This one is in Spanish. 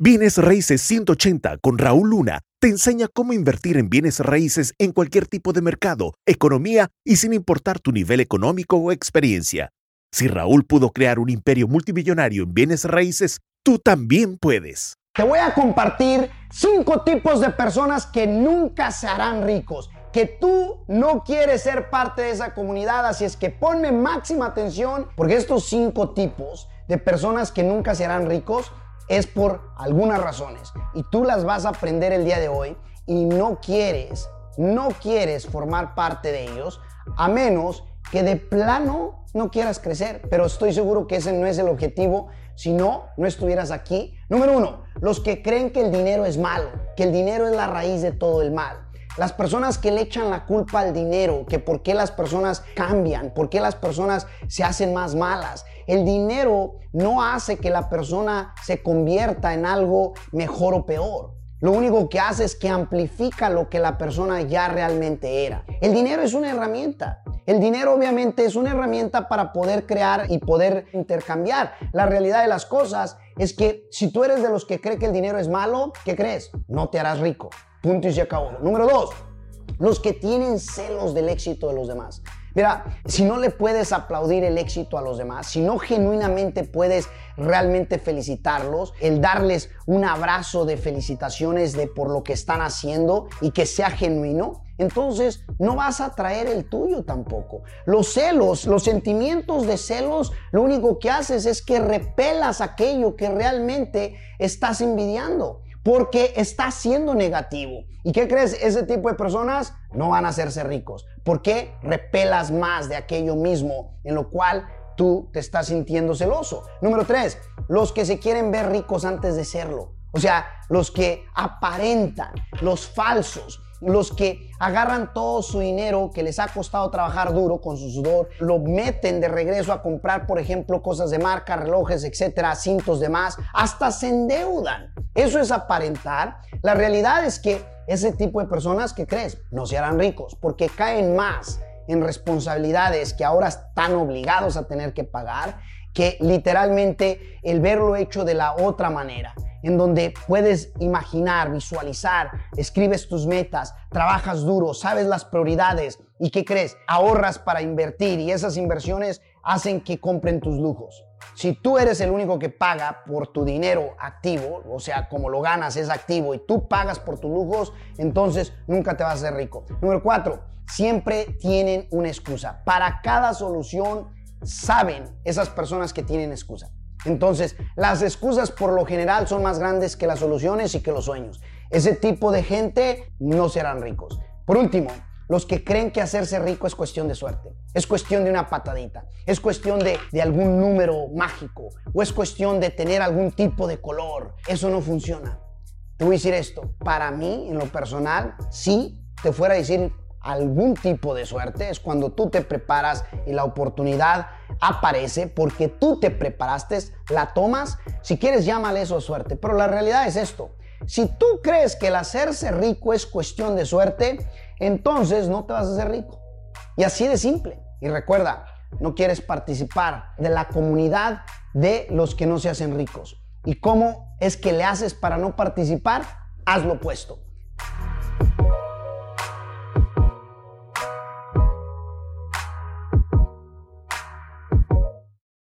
Bienes Raíces 180 con Raúl Luna te enseña cómo invertir en bienes raíces en cualquier tipo de mercado, economía y sin importar tu nivel económico o experiencia. Si Raúl pudo crear un imperio multimillonario en bienes raíces, tú también puedes. Te voy a compartir cinco tipos de personas que nunca se harán ricos. Que tú no quieres ser parte de esa comunidad, así es que ponme máxima atención porque estos cinco tipos de personas que nunca se harán ricos es por algunas razones y tú las vas a aprender el día de hoy y no quieres, no quieres formar parte de ellos a menos que de plano no quieras crecer, pero estoy seguro que ese no es el objetivo, si no, no estuvieras aquí. Número uno, los que creen que el dinero es malo, que el dinero es la raíz de todo el mal. Las personas que le echan la culpa al dinero, que por qué las personas cambian, por qué las personas se hacen más malas. El dinero no hace que la persona se convierta en algo mejor o peor. Lo único que hace es que amplifica lo que la persona ya realmente era. El dinero es una herramienta. El dinero obviamente es una herramienta para poder crear y poder intercambiar. La realidad de las cosas es que si tú eres de los que cree que el dinero es malo, ¿qué crees? No te harás rico. Punto y se acabó. Número dos, los que tienen celos del éxito de los demás. Mira, si no le puedes aplaudir el éxito a los demás, si no genuinamente puedes realmente felicitarlos, el darles un abrazo de felicitaciones de por lo que están haciendo y que sea genuino, entonces no vas a traer el tuyo tampoco. Los celos, los sentimientos de celos, lo único que haces es que repelas aquello que realmente estás envidiando porque está siendo negativo. ¿Y qué crees? Ese tipo de personas no van a hacerse ricos. porque Repelas más de aquello mismo en lo cual tú te estás sintiendo celoso. Número tres, los que se quieren ver ricos antes de serlo. O sea, los que aparentan, los falsos, los que agarran todo su dinero que les ha costado trabajar duro con su sudor, lo meten de regreso a comprar, por ejemplo, cosas de marca, relojes, etcétera, cintos de más, hasta se endeudan. Eso es aparentar. La realidad es que ese tipo de personas que crees no se harán ricos porque caen más en responsabilidades que ahora están obligados a tener que pagar que literalmente el verlo hecho de la otra manera en donde puedes imaginar, visualizar, escribes tus metas, trabajas duro, sabes las prioridades y ¿qué crees? Ahorras para invertir y esas inversiones hacen que compren tus lujos. Si tú eres el único que paga por tu dinero activo, o sea, como lo ganas es activo y tú pagas por tus lujos, entonces nunca te vas a hacer rico. Número cuatro, siempre tienen una excusa. Para cada solución saben esas personas que tienen excusa. Entonces, las excusas por lo general son más grandes que las soluciones y que los sueños. Ese tipo de gente no serán ricos. Por último, los que creen que hacerse rico es cuestión de suerte, es cuestión de una patadita, es cuestión de, de, algún número mágico o es cuestión de tener algún tipo de color. Eso no funciona. Te voy a decir esto, para mí, en lo personal, sí te fuera a decir algún tipo de suerte, es cuando tú te preparas y la oportunidad aparece porque tú te preparaste, la tomas, si quieres llámale eso suerte, pero la realidad es esto. Si tú crees que el hacerse rico es cuestión de suerte, entonces no te vas a hacer rico. Y así de simple. Y recuerda, no quieres participar de la comunidad de los que no se hacen ricos. ¿Y cómo es que le haces para no participar? Haz lo opuesto.